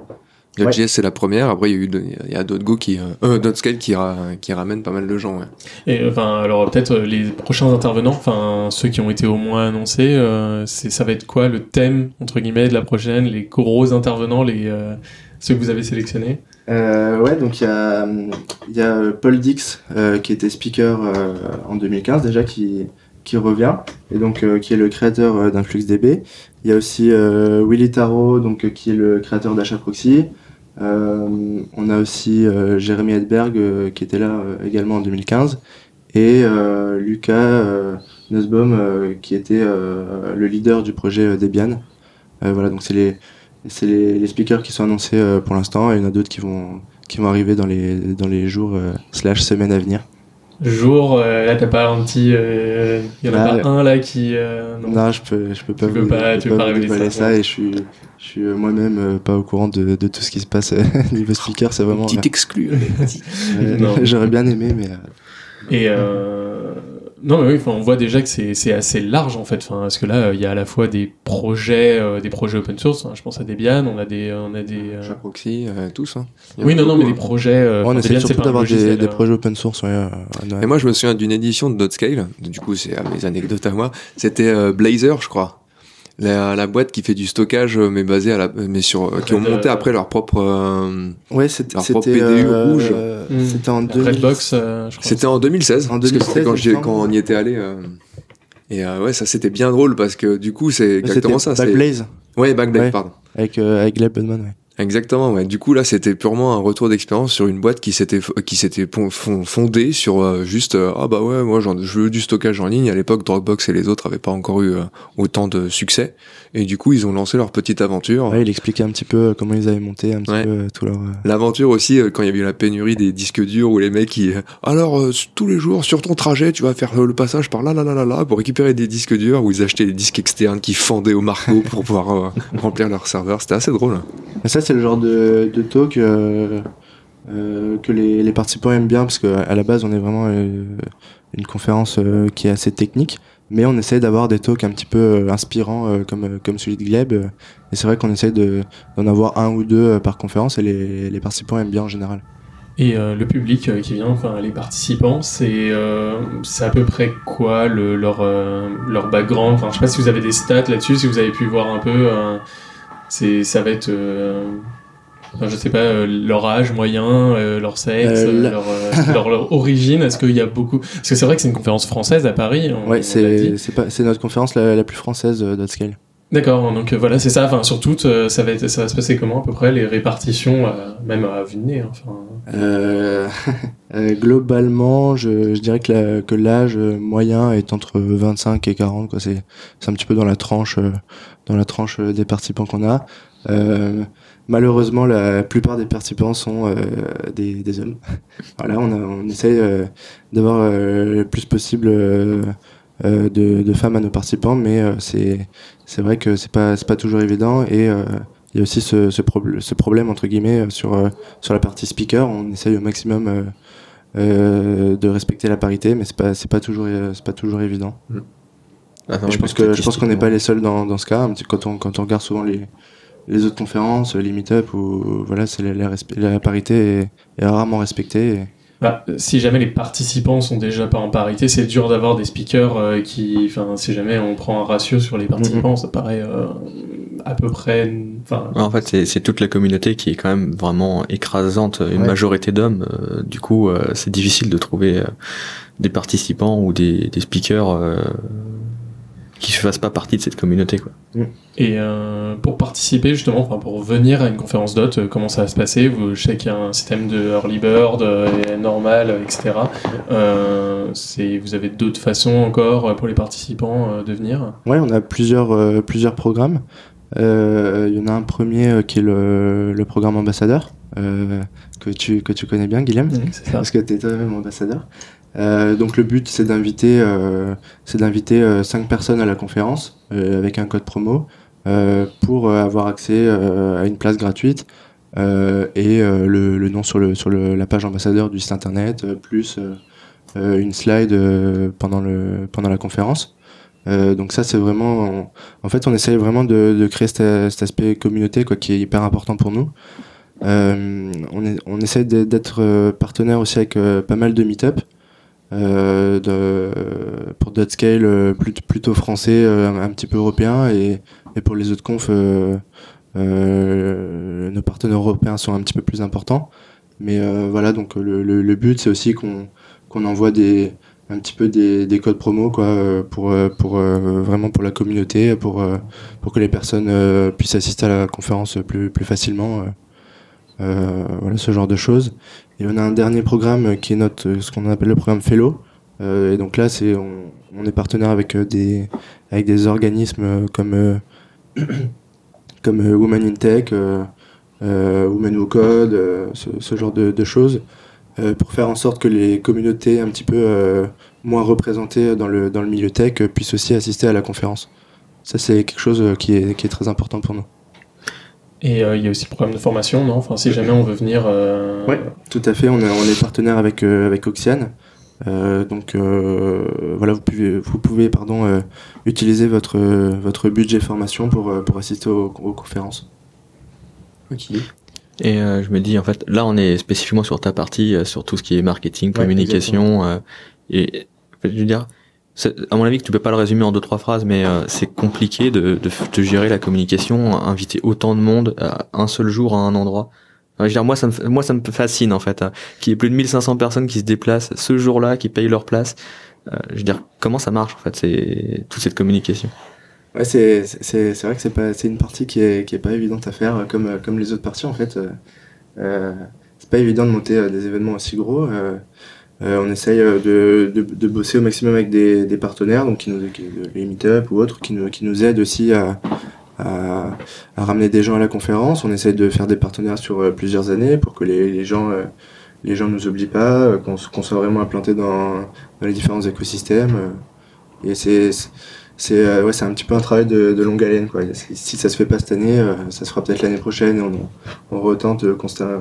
Node.js c'est la première, après il y a eu il y a d'autres Go qui euh, d'autres scale qui, qui ramènent pas mal de gens. Ouais. Et enfin alors peut-être les prochains intervenants, enfin ceux qui ont été au moins annoncés, c'est ça va être quoi le thème entre guillemets de la prochaine, les gros intervenants, les ceux que vous avez sélectionnés? Euh, Ouais, donc il y a, y a Paul Dix qui était speaker en 2015 déjà qui qui revient et donc qui est le créateur d'InfluxDB. Il y a aussi Willy Taro donc qui est le créateur. Euh, on a aussi euh, Jérémy Edberg euh, qui était là également en 2015 et Lucas Nussbaum qui était le leader du projet Debian. voilà, donc c'est les, c'est les, speakers qui sont annoncés pour l'instant et il y en a d'autres qui vont, qui vont arriver dans les, dans les jours slash semaines à venir jour, euh, là t'as pas un petit, euh, il y en a pas un là qui. Euh, non. je peux, je peux pas. Tu vous, peux pas, tu peux pas, révéler ça, et je suis, je suis moi-même pas au courant de, de, tout ce qui se passe niveau speaker, c'est vraiment. Petit exclu. J'aurais bien aimé, mais. Et non, mais oui, on voit déjà que c'est assez large en fait. Enfin, parce que là, il y a à la fois des projets, euh, des projets open source. Hein. je pense à Debian, on a des, on a des. Euh... Proxy, euh, tous. Hein. Oui, non, non, mais des projets. Euh, on essaie surtout d'avoir des, des, projets open source. Ouais, Et moi, je me souviens d'une édition de Dotscale. Du coup, c'est mes anecdotes à moi. C'était Blazor, je crois la, la, boîte qui fait du stockage euh, mais basé à la mais sur euh, qui ont monté euh, après leur propre euh, ouais c'était PDU rouge. hmm. c'était en Redbox c'était en 2016 en 2016 quand, quand on y était allé et ouais ça c'était bien drôle parce que du coup c'est exactement ça Backblaze. ouais Backblaze pardon. Avec avec Gleb Budman ouais Exactement, ouais. Du coup, là, c'était purement un retour d'expérience sur une boîte qui s'était qui s'était fondée sur euh, juste euh, ah bah ouais, moi je veux du stockage en ligne. À l'époque, Dropbox et les autres avaient pas encore eu euh, autant de succès, et du coup, ils ont lancé leur petite aventure. Ouais, il expliquait un petit peu comment ils avaient monté un petit peu tout leur. L'aventure aussi quand il y avait eu la pénurie des disques durs où les mecs qui alors tous les jours sur ton trajet, tu vas faire le passage par là là là là là pour récupérer des disques durs où ils achetaient des disques externes qui fendaient au marteau pour pouvoir remplir leur serveur. C'était assez drôle. Mais ça, c'est le genre de, de talk euh, euh, que les, les, participants aiment bien parce qu'à la base on est vraiment euh, une conférence qui est assez technique mais on essaie d'avoir des talks un petit peu inspirants comme, comme celui de Gleb et c'est vrai qu'on essaie d'en avoir un ou deux par conférence et les, les participants aiment bien en général. Et le public qui vient, enfin les participants, c'est à peu près quoi le, leur, leur background? Enfin, Je sais pas si vous avez des stats là-dessus, si vous avez pu voir un peu. ça va être je sais pas, euh, leur âge moyen, euh, leur sexe, euh, leur, leur, origine. Est-ce qu'il y a beaucoup Parce que c'est vrai que c'est une conférence française à Paris. ouais, c'est c'est notre conférence la, la plus française d'Outscale. D'accord, donc voilà, c'est ça. Enfin, surtout, ça va être, ça va se passer comment à peu près les répartitions, même à de nez. Enfin. globalement, je, je, dirais que que l'âge moyen est entre 25 et 40. Quoi, c'est, c'est un petit peu dans la tranche, dans la tranche des participants qu'on a. Malheureusement, la plupart des participants sont euh, des, des, hommes. voilà, on, a, on essaye euh, d'avoir euh, le plus possible de, de, femmes à nos participants, mais c'est c'est vrai que c'est pas pas toujours évident et il y a aussi ce, ce, ce, problème entre guillemets sur sur la partie speaker. On essaye au maximum de respecter la parité, mais c'est pas c'est pas toujours c'est pas toujours évident. Mm. Ah je pense que je pense qu'on n'est pas les seuls dans, dans ce cas. Quand on quand on regarde souvent les les autres conférences, les meet-up, où voilà, c'est la, la, parité est, rarement respectée. bah, si jamais les participants sont déjà pas en parité, c'est dur d'avoir des speakers euh, qui, enfin, si jamais on prend un ratio sur les participants, mhm. ça paraît euh, à peu près. En fait, c'est toute la communauté qui est quand même vraiment écrasante, une majorité d'hommes. Euh, du coup, c'est difficile de trouver des participants ou des, des speakers qui ne fassent pas partie de cette communauté. Quoi. Mm. Et euh, pour participer justement, enfin, pour venir à une conférence d'hôte, euh, comment ça va se passer? Vous, Je sais qu'il y a un système de early bird, euh, normal, etc. c'est, vous avez d'autres façons encore pour les participants de venir? Oui, on a plusieurs, plusieurs programmes. Il y en a un premier qui est le, le programme ambassadeur, que, tu, que tu connais bien, Guillaume, parce que tu es toi-même ambassadeur. Euh, donc le but c'est d'inviter euh, c'est d'inviter euh, cinq personnes à la conférence avec un code promo pour avoir accès à une place gratuite et le, nom sur le sur la page ambassadeur du site internet plus une slide pendant le pendant la conférence. donc ça c'est vraiment en fait on essaye vraiment de, créer cet, aspect communauté quoi qui est hyper important pour nous. on, on essaie d'être partenaire aussi avec pas mal de meet-up. Euh, pour Dotscale euh, plutôt, français, euh, un, petit peu européen, et, pour les autres confs, nos partenaires européens sont un petit peu plus importants. Mais voilà, donc le, but c'est aussi qu'on envoie un petit peu des, des codes promo quoi pour vraiment pour la communauté pour que les personnes puissent assister à la conférence plus facilement voilà ce genre de choses et on a un dernier programme qui est notre, ce qu'on appelle le programme Fellow. Euh, et donc là, c'est, on, est partenaire avec euh, des, avec des organismes comme, comme Women in Tech, Women Who Code, ce, genre de, choses, pour faire en sorte que les communautés un petit peu moins représentées dans le, dans le milieu tech puissent aussi assister à la conférence. Ça, c'est quelque chose qui est, qui est très important pour nous. Et euh, il y a aussi le programme de formation, non? Enfin, si jamais on veut venir. Euh... Oui, tout à fait. On est, on est partenaire avec, euh, avec Oxiane. Euh, donc voilà, vous pouvez, vous pouvez pardon, utiliser votre, votre budget formation pour, pour assister aux, conférences. Ok. Et je me dis, en fait, là, on est spécifiquement sur ta partie, sur tout ce qui est marketing, communication. et je veux dire, à mon avis que tu peux pas le résumer en deux trois phrases, mais euh, c'est compliqué de, de, gérer la communication, inviter autant de monde à un seul jour à un endroit. je veux dire, moi ça me moi ça me fascine en fait, hein, qu'il y ait plus de 1500 personnes qui se déplacent ce jour-là, qui payent leur place. Euh, je veux dire, comment ça marche en fait, c'est toute cette communication? Ouais, c'est c'est c'est vrai que c'est pas c'est une partie qui est qui est pas évidente à faire comme comme les autres parties en fait. Euh, c'est pas évident de monter des événements aussi gros. Euh, on essaye euh, de, de, bosser au maximum avec des, des partenaires, donc qui nous, les meet-up ou autres, qui nous, qui nous aident aussi à, à, ramener des gens à la conférence. On essaye de faire des partenaires sur euh, plusieurs années pour que les, les gens les gens nous oublient pas, qu'on soit vraiment implanté dans, dans, les différents écosystèmes. Et c'est ouais, un petit peu un travail de, de, longue haleine quoi. Si ça se fait pas cette année, ça se fera peut-être l'année prochaine. Et on, on retente constamment euh,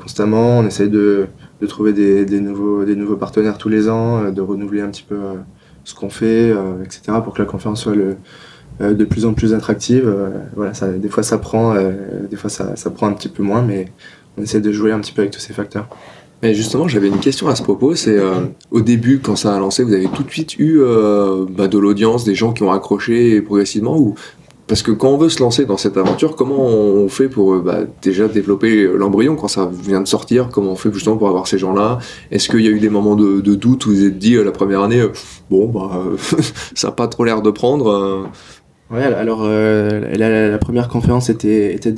constamment. On essaye de, de trouver des, des, nouveaux, des nouveaux partenaires tous les ans, euh, de renouveler un petit peu euh, ce qu'on fait, etc., pour que la conférence soit le, de plus en plus attractive. voilà, ça, des fois ça prend, des fois ça, ça, prend un petit peu moins, mais on essaie de jouer un petit peu avec tous ces facteurs. Mais justement, j'avais une question à ce propos. C'est au début, quand ça a lancé, vous avez tout de suite eu bah, de l'audience, des gens qui ont accroché progressivement, ou parce que quand on veut se lancer dans cette aventure, comment on fait pour euh, bah, déjà développer l'embryon quand ça vient de sortir? Comment on fait justement pour avoir ces gens-là? Est-ce qu'il y a eu des moments de, doute où vous êtes dit euh, la première année, euh, bon, bah, ça n'a pas trop l'air de prendre Ouais, alors la, première conférence était, était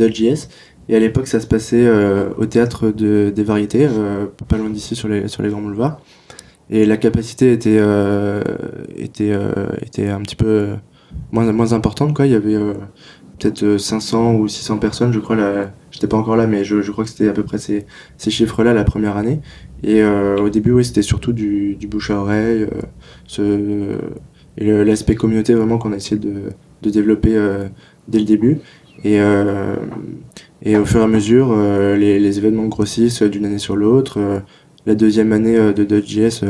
et à l'époque ça se passait au théâtre de, des variétés, pas loin d'ici sur les, sur les grands boulevards. Et la capacité était, était, était un petit peu moins, moins importante. Quoi. Il y avait euh, peut-être 500 euh, ou 600 personnes, je crois. Là, j'étais pas encore là, mais je, je crois que c'était à peu près ces, ces chiffres-là la première année. Et euh, au début, oui, c'était surtout du, du, bouche à oreille, ce, et l'aspect communauté vraiment qu'on a essayé de, de développer dès le début. Et, et au fur et à mesure, les, événements grossissent d'une année sur l'autre. la deuxième année de Dodge.js,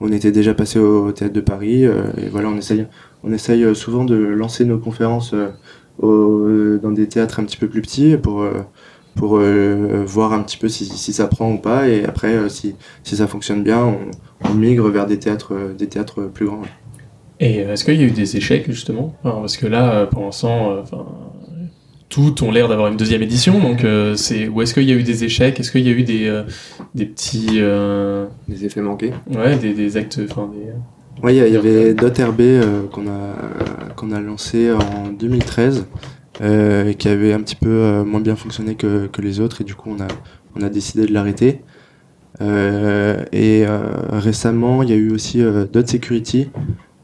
on était déjà passé au, théâtre de Paris. et voilà, on essaye, on essaye euh, souvent de lancer nos conférences euh, dans des théâtres un petit peu plus petits pour, euh, pour voir un petit peu si, si, ça prend ou pas. Et après, si, si ça fonctionne bien, on, on, migre vers des théâtres, des théâtres plus grands. Et est-ce qu'il y a eu des échecs justement? Parce que là, pour l'instant, toutes ont l'air d'avoir une deuxième édition. Donc, euh, c'est où est-ce qu'il y a eu des échecs? Est-ce qu'il y a eu des, euh, des petits euh, des effets manqués? Ouais, des, des actes. Enfin, Ouais, il y, avait DotRB qu'on a qu'on a lancé en 2013 et qui avait un petit peu moins bien fonctionné que, que, les autres et du coup on a on a décidé de l'arrêter. et récemment, il y a eu aussi Dot Security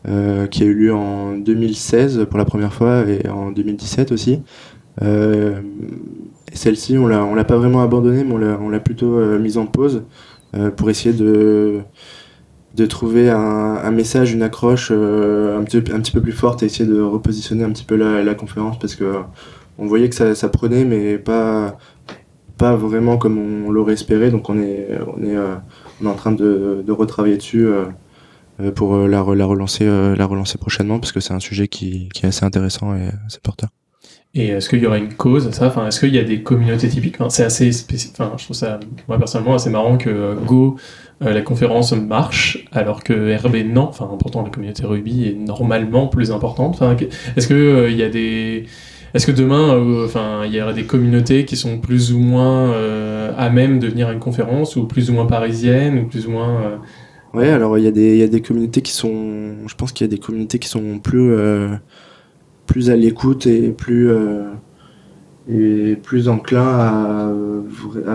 qui a eu lieu en 2016 pour la première fois et en 2017 aussi. Euh, celle-ci, on l'a, on l'a pas vraiment abandonnée, mais on l'a, plutôt euh, mise en pause euh, pour essayer de de trouver un, message, une accroche un, petit, un petit peu plus forte et essayer de repositionner un petit peu la, la conférence parce que on voyait que ça, ça, prenait mais pas pas vraiment comme on l'aurait espéré donc on est on est, on est en train de, de retravailler dessus pour la, la relancer la relancer prochainement parce que c'est un sujet qui, qui est assez intéressant et assez porteur. Et est-ce qu'il y aura une cause à ça? Enfin, est-ce qu'il y a des communautés typiques? Enfin, C'est assez spécifique. Enfin, je trouve ça, moi personnellement, assez marrant que euh, Go, euh, la conférence marche, alors que RB non. Enfin, pourtant la communauté Ruby est normalement plus importante. Enfin, est-ce que euh, y a des est-ce que demain, enfin, il y aura des communautés qui sont plus ou moins à même de venir à une conférence, ou plus ou moins parisiennes, ou plus ou moins Ouais, alors il y a des il y a des communautés qui sont, je pense qu'il y a des communautés qui sont plus plus à l'écoute et plus euh, et plus enclin à,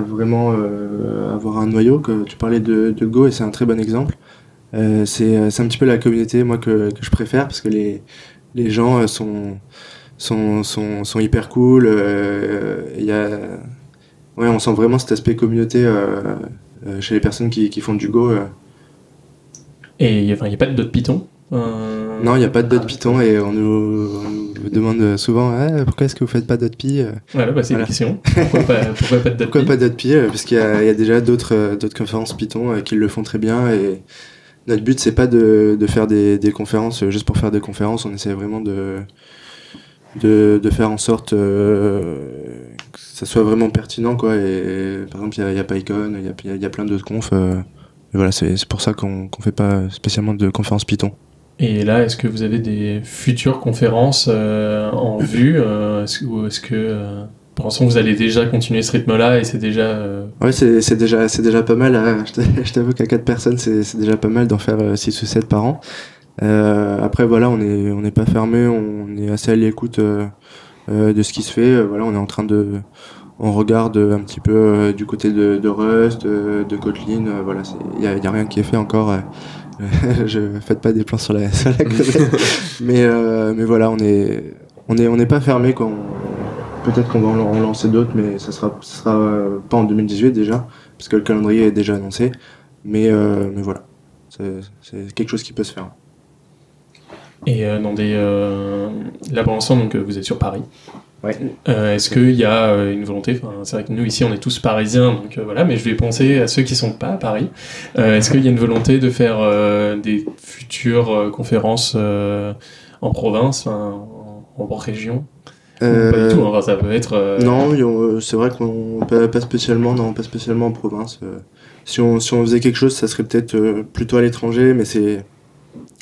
vraiment euh, avoir un noyau. Que tu parlais de, de Go et c'est un très bon exemple. Euh, c'est un petit peu la communauté moi que, que je préfère parce que les, les gens sont, sont, sont, sont hyper cool. Il y a, ouais, on sent vraiment cet aspect communauté chez les personnes qui, qui font du Go. Et il n'y a, pas de Python non, il n'y a pas de dot Python et on nous, demande souvent ah, pourquoi est-ce que vous faites pas dot Py Voilà, bah, c'est une question. Pourquoi pas, pourquoi pas de Pourquoi pas dot Py Parce qu'il y, a déjà d'autres euh, d'autres conférences Python euh, qui le font très bien et notre but c'est pas de, de faire des, des, conférences juste pour faire des conférences. On essaie vraiment de de, de faire en sorte euh, que ça soit vraiment pertinent quoi. Et, par exemple, il y a, y a PyCon, il y a, y a, plein d'autres confs. et voilà, c'est pour ça qu'on qu'on fait pas spécialement de conférences Python. Et là, est-ce que vous avez des futures conférences euh, en vue euh, Ou est-ce que euh, pour l'instant vous allez déjà continuer ce rythme-là et c'est déjà. Euh... Ouais, c'est déjà, c'est déjà pas mal. Hein. Je t'avoue qu'à 4 personnes, c'est déjà pas mal d'en faire 6 ou 7 par an. après, voilà, on n'est on est pas fermé, on est assez à l'écoute de ce qui se fait. voilà, on est en train de. On regarde un petit peu du côté de, de Rust, de, Kotlin. voilà, il n'y a, y a rien qui est fait encore. je faites pas des plans sur la, sur la mais euh, mais voilà, on est on est on n'est pas fermé quoi. Peut-être qu'on va en lancer d'autres, mais ça sera ça sera euh, pas en 2018 déjà, parce que le calendrier est déjà annoncé. Mais euh, mais voilà, c'est quelque chose qui peut se faire. Et dans des là pour l'instant donc vous êtes sur Paris. Euh, est-ce qu'il y a euh, une volonté? Enfin, C'est vrai que nous ici on est tous parisiens, donc euh, voilà, mais je vais penser à ceux qui sont pas à Paris. Est-ce qu'il y a une volonté de faire des futures conférences en province, en, en, région? Pas du tout, enfin, ça peut être. Non, c'est vrai qu'on pas, pas spécialement, non, pas spécialement en province. si on si on faisait quelque chose, ça serait peut-être plutôt à l'étranger, mais c'est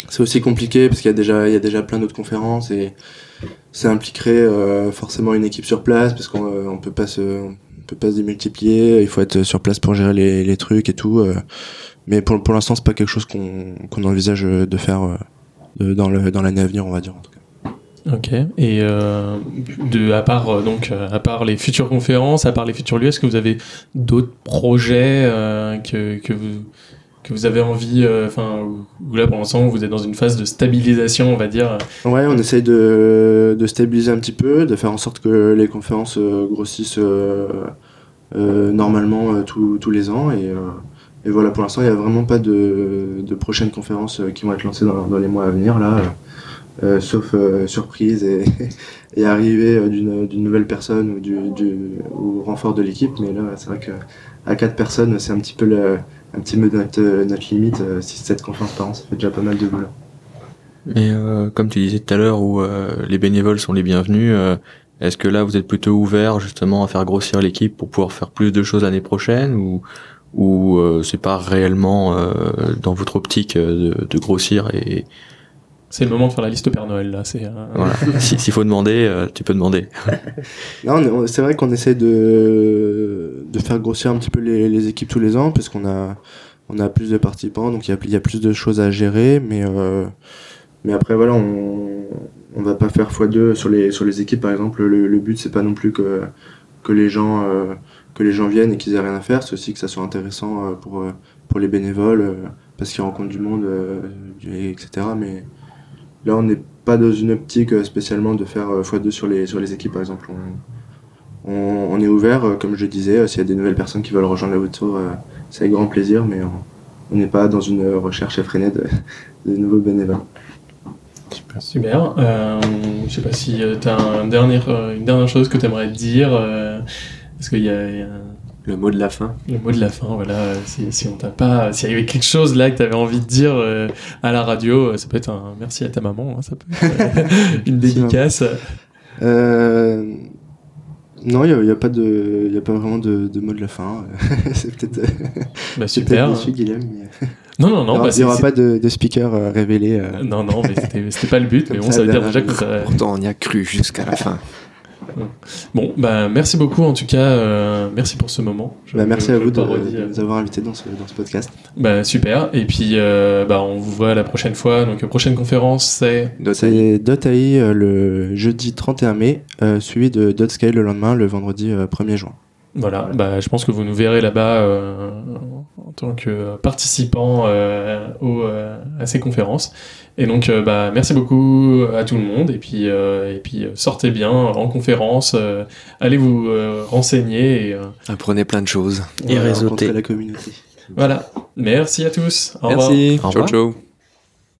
c'est aussi compliqué parce qu'il y a déjà il y a déjà plein d'autres conférences et ça impliquerait euh, forcément une équipe sur place parce qu'on euh, on peut pas se peut pas se démultiplier il faut être sur place pour gérer les, les trucs et tout euh. mais pour pour l'instant c'est pas quelque chose qu'on qu'on envisage de faire dans le dans l'année à venir on va dire en tout cas Ok. Et de, à part donc à part les futures conférences, à part les futurs lieux, est-ce que vous avez d'autres projets que, que vous que vous avez envie, euh, enfin, ou là pour l'instant vous êtes dans une phase de stabilisation, on va dire. Ouais, on essaye de, de stabiliser un petit peu, de faire en sorte que les conférences euh, grossissent euh, normalement tous les ans. Et, et voilà, pour l'instant, il n'y a vraiment pas de, de prochaines conférences qui vont être lancées dans, dans les mois à venir, là, sauf surprise et, et arrivée d'une nouvelle personne ou du, du ou renfort de l'équipe. Mais là, c'est vrai qu'à quatre personnes, c'est un petit peu le un petit peu notre, notre limite. 6-7 euh, conférences par an, ça fait déjà pas mal de boulot. Mais euh, comme tu disais tout à l'heure, où euh, les bénévoles sont les bienvenus, Est-ce que là, vous êtes plutôt ouvert justement à faire grossir l'équipe pour pouvoir faire plus de choses l'année prochaine ou ou euh, c'est pas réellement euh, dans votre optique de, de grossir et c'est le moment de faire la liste Père Noël là. C'est voilà. s'il faut demander, tu peux demander. non, c'est vrai qu'on essaie de de faire grossir un petit peu les, les équipes tous les ans parce qu'on a on a plus de participants donc il y a, y a plus de choses à gérer mais euh, mais après voilà on on va pas faire x2 sur les sur les équipes par exemple le, le but c'est pas non plus que que les gens euh, que les gens viennent et qu'ils aient rien à faire c'est aussi que ça soit intéressant euh, pour euh, pour les bénévoles parce qu'ils rencontrent du monde etc mais là on n'est pas dans une optique spécialement de faire x2 sur les sur les équipes par exemple on, on, on est ouvert comme je disais s'il y a des nouvelles personnes qui veulent rejoindre la voiture c'est avec grand plaisir mais on n'est pas dans une recherche effrénée de, de nouveaux bénévoles Super. Super. Euh, je sais pas si euh, tu as un dernier, euh, une dernière chose que tu aimerais dire. Euh, Est-ce qu'il y, y, a le mot de la fin. Le mot de la fin, voilà. Si, si on t'a pas, s'il y avait quelque chose là que tu avais envie de dire euh, à la radio, ça peut être un merci à ta maman, hein, ça peut être une dédicace. Euh, non, il n'y a, a, pas de, y a pas vraiment de, de mot de la fin. c'est peut-être. bah, super. Peut Guillaume. Mais... Non, non, non. Il n'y aura, bah, pas de, de, speaker euh, révélé. Euh... Non, non, mais c'était pas le but. mais bon, ça, veut dire déjà que ça... Pourtant, on y a cru jusqu'à la fin. Bon, bah, merci beaucoup en tout cas. Euh, merci pour ce moment. Je, bah, merci je, à vous de, de, nous avoir invités dans ce, dans ce podcast. Bah, super. Et puis, euh, bah, on vous voit la prochaine fois. Donc, prochaine conférence, c'est. C'est .ai euh, le jeudi 31 mai, euh, suivi de .scale le lendemain, le vendredi 1er juin. Voilà, bah, je pense que vous nous verrez là-bas euh, en tant que participant euh, au, euh, à ces conférences. Et donc, euh, bah, merci beaucoup à tout le monde. Et puis, euh, et puis sortez bien en conférence, allez vous renseigner. Et, Apprenez plein de choses. Et réseauter la communauté. Voilà, merci à tous. Au merci. Revoir. Ciao, ciao.